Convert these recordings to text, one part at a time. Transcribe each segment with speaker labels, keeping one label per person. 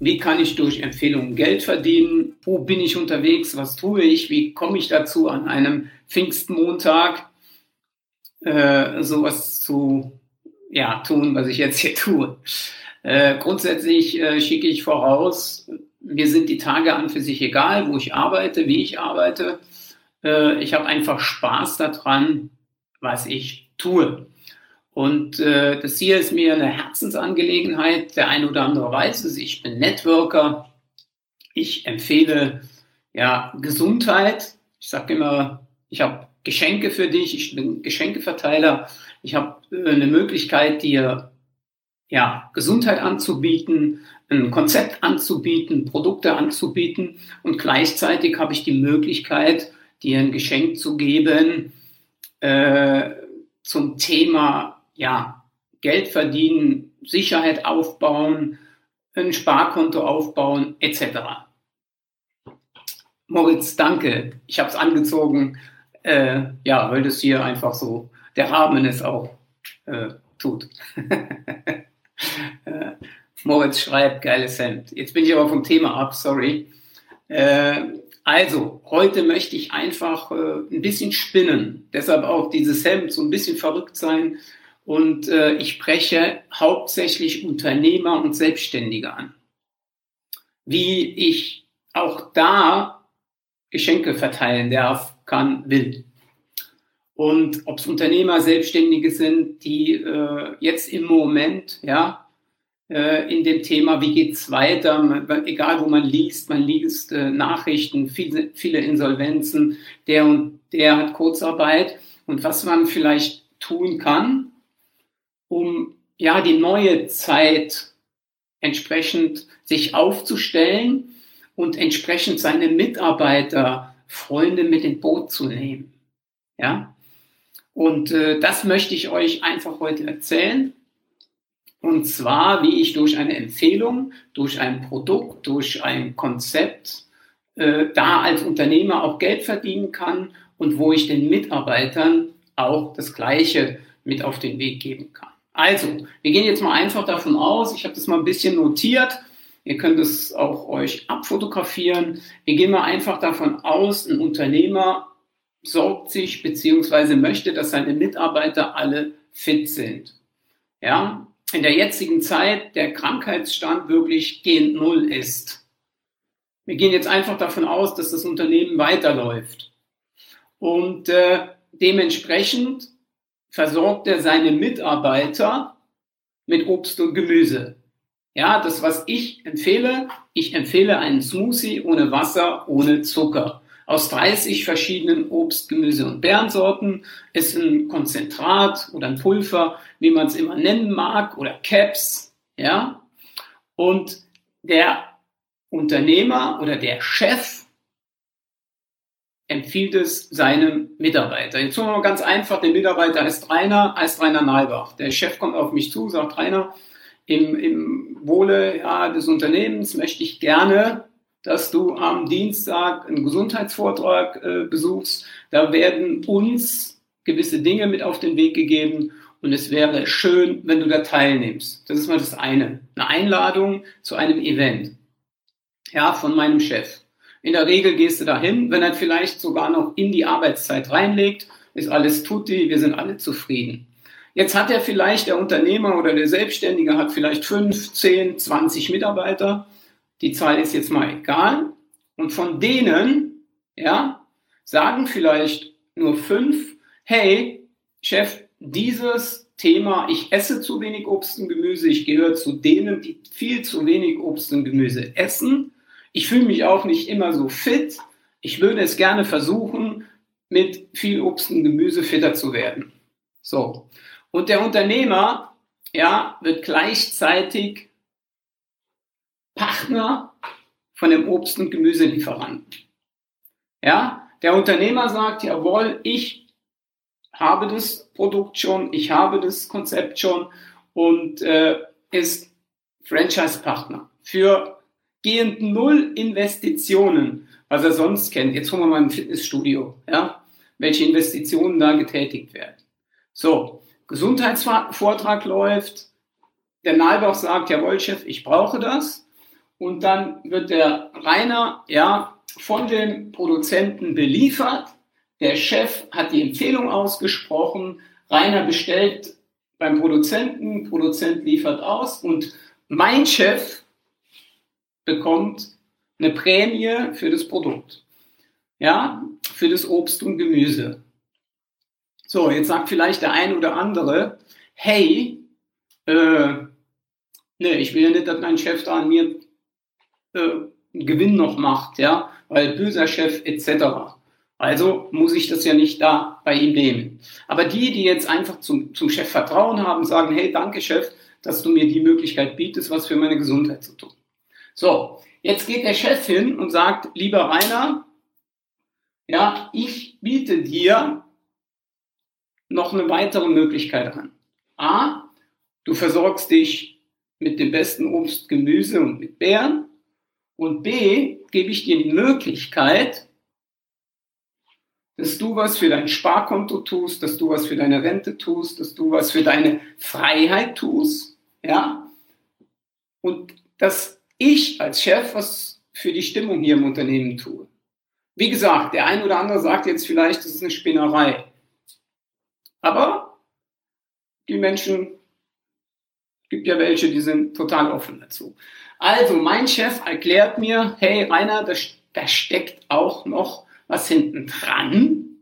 Speaker 1: wie kann ich durch Empfehlungen Geld verdienen, wo bin ich unterwegs, was tue ich, wie komme ich dazu, an einem Pfingstmontag äh, sowas zu ja, tun, was ich jetzt hier tue. Äh, grundsätzlich äh, schicke ich voraus, mir sind die Tage an für sich egal, wo ich arbeite, wie ich arbeite. Äh, ich habe einfach Spaß daran, was ich tue. Und äh, das hier ist mir eine Herzensangelegenheit. Der eine oder andere weiß es. Ich bin Networker. Ich empfehle ja Gesundheit. Ich sage immer, ich habe Geschenke für dich. Ich bin Geschenkeverteiler. Ich habe äh, eine Möglichkeit, dir ja, Gesundheit anzubieten, ein Konzept anzubieten, Produkte anzubieten und gleichzeitig habe ich die Möglichkeit, dir ein Geschenk zu geben äh, zum Thema ja, Geld verdienen, Sicherheit aufbauen, ein Sparkonto aufbauen etc. Moritz, danke. Ich habe es angezogen, äh, ja, weil das hier einfach so der Rahmen es auch äh, tut. Äh, Moritz schreibt, geiles Hemd. Jetzt bin ich aber vom Thema ab, sorry. Äh, also, heute möchte ich einfach äh, ein bisschen spinnen. Deshalb auch dieses Hemd, so ein bisschen verrückt sein. Und äh, ich spreche hauptsächlich Unternehmer und Selbstständige an. Wie ich auch da Geschenke verteilen darf, kann, will. Und ob es Unternehmer, Selbstständige sind, die äh, jetzt im Moment, ja, äh, in dem Thema, wie geht's weiter, man, egal wo man liest, man liest äh, Nachrichten, viele, viele Insolvenzen, der und der hat Kurzarbeit und was man vielleicht tun kann, um ja die neue Zeit entsprechend sich aufzustellen und entsprechend seine Mitarbeiter, Freunde mit ins Boot zu nehmen. Ja, und äh, das möchte ich euch einfach heute erzählen. Und zwar, wie ich durch eine Empfehlung, durch ein Produkt, durch ein Konzept äh, da als Unternehmer auch Geld verdienen kann und wo ich den Mitarbeitern auch das Gleiche mit auf den Weg geben kann. Also, wir gehen jetzt mal einfach davon aus, ich habe das mal ein bisschen notiert, ihr könnt es auch euch abfotografieren. Wir gehen mal einfach davon aus, ein Unternehmer sorgt sich beziehungsweise möchte, dass seine Mitarbeiter alle fit sind. Ja, in der jetzigen Zeit der Krankheitsstand wirklich gehend null ist. Wir gehen jetzt einfach davon aus, dass das Unternehmen weiterläuft. Und äh, dementsprechend versorgt er seine Mitarbeiter mit Obst und Gemüse. Ja, das, was ich empfehle, ich empfehle einen Smoothie ohne Wasser, ohne Zucker aus 30 verschiedenen Obst-, Gemüse- und Beerensorten. Ist ein Konzentrat oder ein Pulver, wie man es immer nennen mag, oder Caps, ja. Und der Unternehmer oder der Chef empfiehlt es seinem Mitarbeiter. Jetzt tun wir mal ganz einfach, der Mitarbeiter heißt Rainer, heißt Rainer Nalbach. Der Chef kommt auf mich zu, sagt Rainer, im, im Wohle ja, des Unternehmens möchte ich gerne dass du am Dienstag einen Gesundheitsvortrag äh, besuchst. Da werden uns gewisse Dinge mit auf den Weg gegeben und es wäre schön, wenn du da teilnimmst. Das ist mal das eine. Eine Einladung zu einem Event. Ja, von meinem Chef. In der Regel gehst du dahin, wenn er vielleicht sogar noch in die Arbeitszeit reinlegt, ist alles tutti, wir sind alle zufrieden. Jetzt hat er vielleicht, der Unternehmer oder der Selbstständige hat vielleicht fünf, zehn, zwanzig Mitarbeiter die Zahl ist jetzt mal egal. Und von denen, ja, sagen vielleicht nur fünf, hey, Chef, dieses Thema, ich esse zu wenig Obst und Gemüse, ich gehöre zu denen, die viel zu wenig Obst und Gemüse essen. Ich fühle mich auch nicht immer so fit. Ich würde es gerne versuchen, mit viel Obst und Gemüse fitter zu werden. So. Und der Unternehmer, ja, wird gleichzeitig Partner von dem Obst- und Gemüselieferanten. Ja, der Unternehmer sagt, jawohl, ich habe das Produkt schon, ich habe das Konzept schon und äh, ist Franchise-Partner für gehend null Investitionen, was er sonst kennt. Jetzt holen wir mal ein Fitnessstudio, ja, welche Investitionen da getätigt werden. So, Gesundheitsvortrag läuft, der Nalbach sagt, jawohl, Chef, ich brauche das. und dann wird der Rainer, ja, von dem Produzenten beliefert. Der Chef hat die Empfehlung ausgesprochen. Rainer bestellt beim Produzenten, Produzent liefert aus und mein Chef bekommt eine Prämie für das Produkt. Ja, für das Obst und Gemüse. So, jetzt sagt vielleicht der ein oder andere, hey, äh, nee, ich will ja nicht, dass mein Chef da an mir äh, einen Gewinn noch macht, ja, weil böser Chef etc. Also muss ich das ja nicht da bei ihm nehmen. Aber die, die jetzt einfach zum, zum Chef Vertrauen haben, sagen, hey, danke Chef, dass du mir die Möglichkeit bietest, was für meine Gesundheit zu tun. So, jetzt geht der Chef hin und sagt, lieber Rainer, ja, ich biete dir noch eine weitere Möglichkeit an. A, du versorgst dich mit dem besten Obst, Gemüse und mit Beeren. Und B, gebe ich dir die Möglichkeit, dass du was für dein Sparkonto tust, dass du was für deine Rente tust, dass du was für deine Freiheit tust, ja. Und dass ich als Chef was für die Stimmung hier im Unternehmen tue. Wie gesagt, der ein oder andere sagt jetzt vielleicht, das ist eine Spinnerei. Aber die Menschen, gibt ja welche, die sind total offen dazu. Also, mein Chef erklärt mir, hey Rainer, da, da steckt auch noch was hinten dran,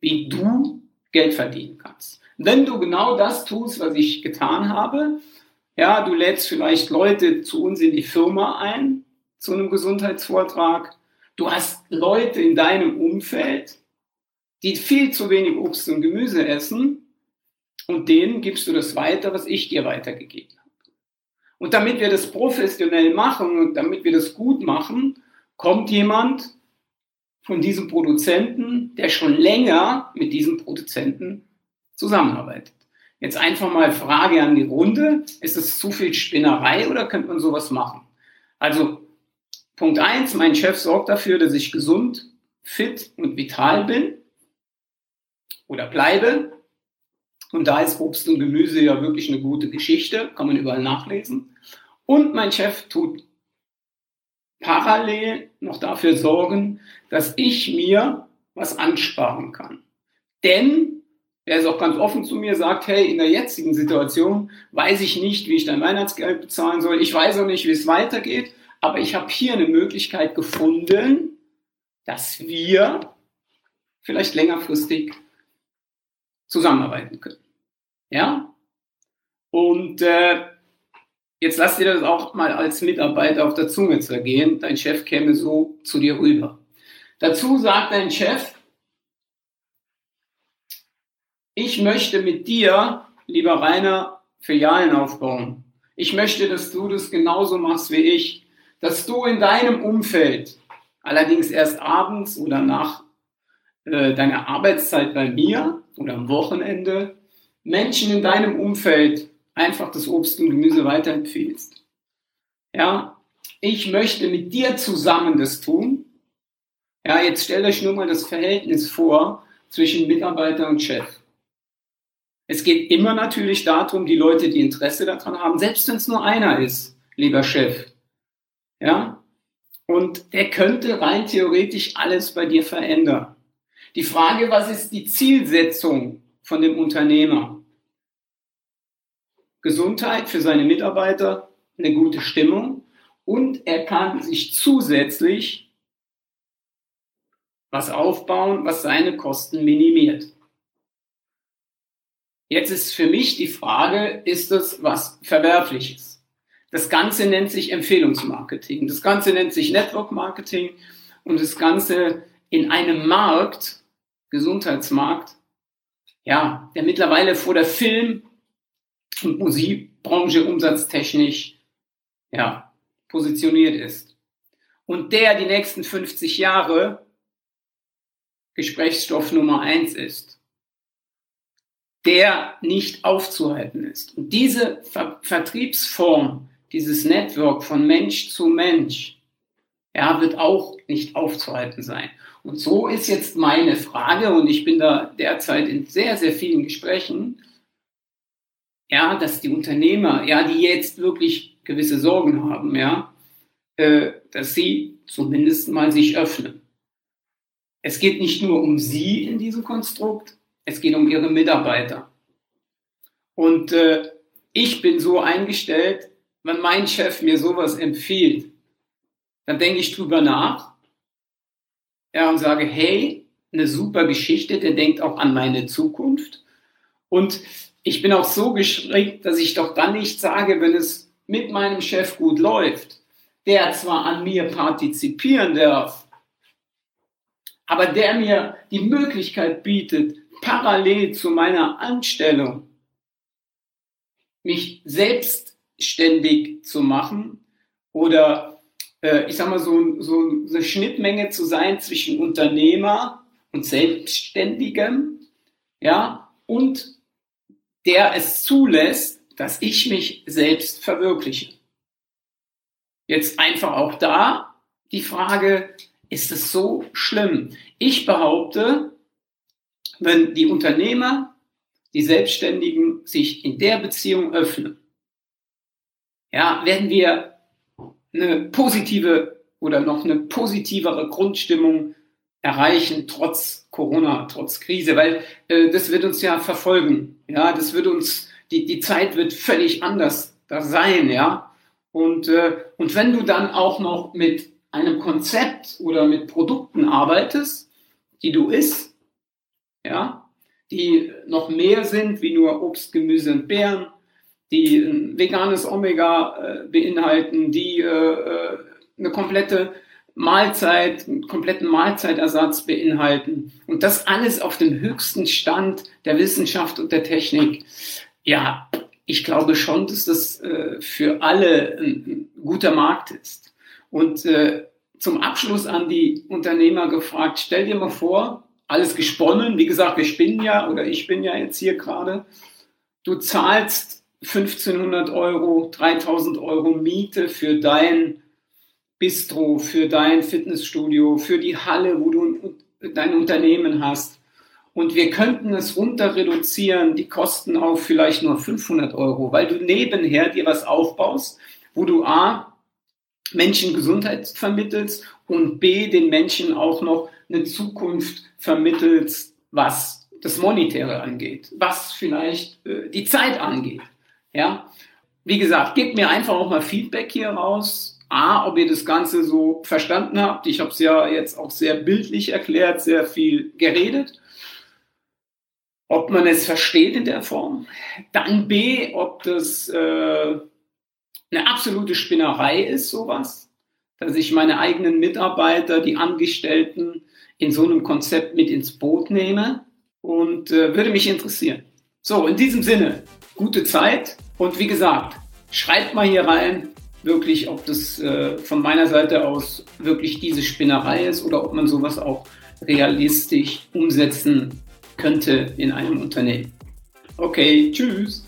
Speaker 1: wie du Geld verdienen kannst. Wenn du genau das tust, was ich getan habe, ja, du lädst vielleicht Leute zu uns in die Firma ein, zu einem Gesundheitsvortrag, Du hast Leute in deinem Umfeld, die viel zu wenig Obst und Gemüse essen und denen gibst du das weiter, was ich dir weitergegeben habe. Und damit wir das professionell machen und damit wir das gut machen, kommt jemand von diesem Produzenten, der schon länger mit diesem Produzenten zusammenarbeitet. Jetzt einfach mal Frage an die Runde. Ist es zu viel Spinnerei oder könnte man sowas machen? Also Punkt eins: mein Chef sorgt dafür, dass ich gesund, fit und vital bin oder bleibe. Und da ist Obst und Gemüse ja wirklich eine gute Geschichte, kann man überall nachlesen. Und mein Chef tut parallel noch dafür sorgen, dass ich mir was ansparen kann. Denn er ist auch ganz offen zu mir, sagt, hey, in der jetzigen Situation weiß ich nicht, wie ich dein Weihnachtsgeld bezahlen soll. Ich weiß auch nicht, wie es weitergeht. Aber ich habe hier eine Möglichkeit gefunden, dass wir vielleicht längerfristig zusammenarbeiten können. Ja? Und äh, jetzt lass dir das auch mal als Mitarbeiter auf der Zunge zergehen. Dein Chef käme so zu dir rüber. Dazu sagt dein Chef, ich möchte mit dir, lieber Rainer, Filialen aufbauen. Ich möchte, dass du das genauso machst wie ich dass du in deinem Umfeld, allerdings erst abends oder nach äh, deiner Arbeitszeit bei mir oder am Wochenende, Menschen in deinem Umfeld einfach das Obst und Gemüse weiterempfiehlst. Ja, ich möchte mit dir zusammen das tun. Ja, jetzt stellt euch nur mal das Verhältnis vor zwischen Mitarbeiter und Chef. Es geht immer natürlich darum, die Leute, die Interesse daran haben, selbst wenn es nur einer ist, lieber Chef, ja? Und der könnte rein theoretisch alles bei dir verändern. Die Frage, was ist die Zielsetzung von dem Unternehmer? Gesundheit für seine Mitarbeiter, eine gute Stimmung und er kann sich zusätzlich was aufbauen, was seine Kosten minimiert. Jetzt ist für mich die Frage, ist das was Verwerfliches? Das Ganze nennt sich Empfehlungsmarketing. Das Ganze nennt sich Network Marketing und das Ganze in einem Markt, Gesundheitsmarkt, ja, der mittlerweile vor der Film- und Musikbranche umsatztechnisch, ja, positioniert ist. Und der die nächsten 50 Jahre Gesprächsstoff Nummer eins ist. Der nicht aufzuhalten ist. Und diese Ver Vertriebsform dieses Network von Mensch zu Mensch, ja, wird auch nicht aufzuhalten sein. Und so ist jetzt meine Frage, und ich bin da derzeit in sehr, sehr vielen Gesprächen, ja, dass die Unternehmer, ja, die jetzt wirklich gewisse Sorgen haben, ja, äh, dass sie zumindest mal sich öffnen. Es geht nicht nur um sie in diesem Konstrukt, es geht um ihre Mitarbeiter. Und äh, ich bin so eingestellt, wenn mein Chef mir sowas empfiehlt, dann denke ich drüber nach ja, und sage, hey, eine super Geschichte, der denkt auch an meine Zukunft. Und ich bin auch so geschreckt, dass ich doch dann nicht sage, wenn es mit meinem Chef gut läuft, der zwar an mir partizipieren darf, aber der mir die Möglichkeit bietet, parallel zu meiner Anstellung mich selbstständig zu machen oder äh, ich sag mal so, so eine Schnittmenge zu sein zwischen Unternehmer und Selbstständigem, ja, und der es zulässt, dass ich mich selbst verwirkliche. Jetzt einfach auch da die Frage, ist es so schlimm? Ich behaupte, wenn die Unternehmer, die Selbstständigen sich in der Beziehung öffnen, ja, werden wir eine positive oder noch eine positivere Grundstimmung erreichen, trotz Corona, trotz Krise, weil äh, das wird uns ja verfolgen. Ja, das wird uns, die, die Zeit wird völlig anders da sein, ja. Und, äh, und wenn du dann auch noch mit einem Konzept oder mit Produkten arbeitest, die du isst, ja, die noch mehr sind wie nur Obst, Gemüse und Beeren, die ein veganes Omega äh, beinhalten, die äh, äh eine komplette Mahlzeit, einen kompletten Mahlzeitersatz beinhalten. Und das alles auf dem höchsten Stand der Wissenschaft und der Technik. Ja, ich glaube schon, dass das äh, für alle ein, ein, guter Markt ist. Und äh, zum Abschluss an die Unternehmer gefragt, stell dir mal vor, alles gesponnen, wie gesagt, wir spinnen ja oder ich bin ja jetzt hier gerade, du zahlst 1500 Euro, 3000 Euro Miete für dein Bistro, für dein Fitnessstudio, für die Halle, wo du dein Unternehmen hast. Und wir könnten es runter reduzieren, die Kosten auf vielleicht nur 500 Euro, weil du nebenher dir was aufbaust, wo du A, Menschen Gesundheit vermittelst und B, den Menschen auch noch eine Zukunft vermittelst, was das Monetäre angeht, was vielleicht äh, die Zeit angeht. Ja, wie gesagt, gebt mir einfach auch mal Feedback hier raus. A, ob ihr das Ganze so verstanden habt. Ich habe es ja jetzt auch sehr bildlich erklärt, sehr viel geredet. Ob man es versteht in der Form. Dann B, ob das äh, eine absolute Spinnerei ist, sowas. Dass ich meine eigenen Mitarbeiter, die Angestellten in so einem Konzept mit ins Boot nehme. Und äh, würde mich interessieren. So, in diesem Sinne, gute Zeit. Und wie gesagt, schreibt mal hier rein, wirklich, ob das äh, von meiner Seite aus wirklich diese Spinnerei ist oder ob man sowas auch realistisch umsetzen könnte in einem Unternehmen. Okay, tschüss.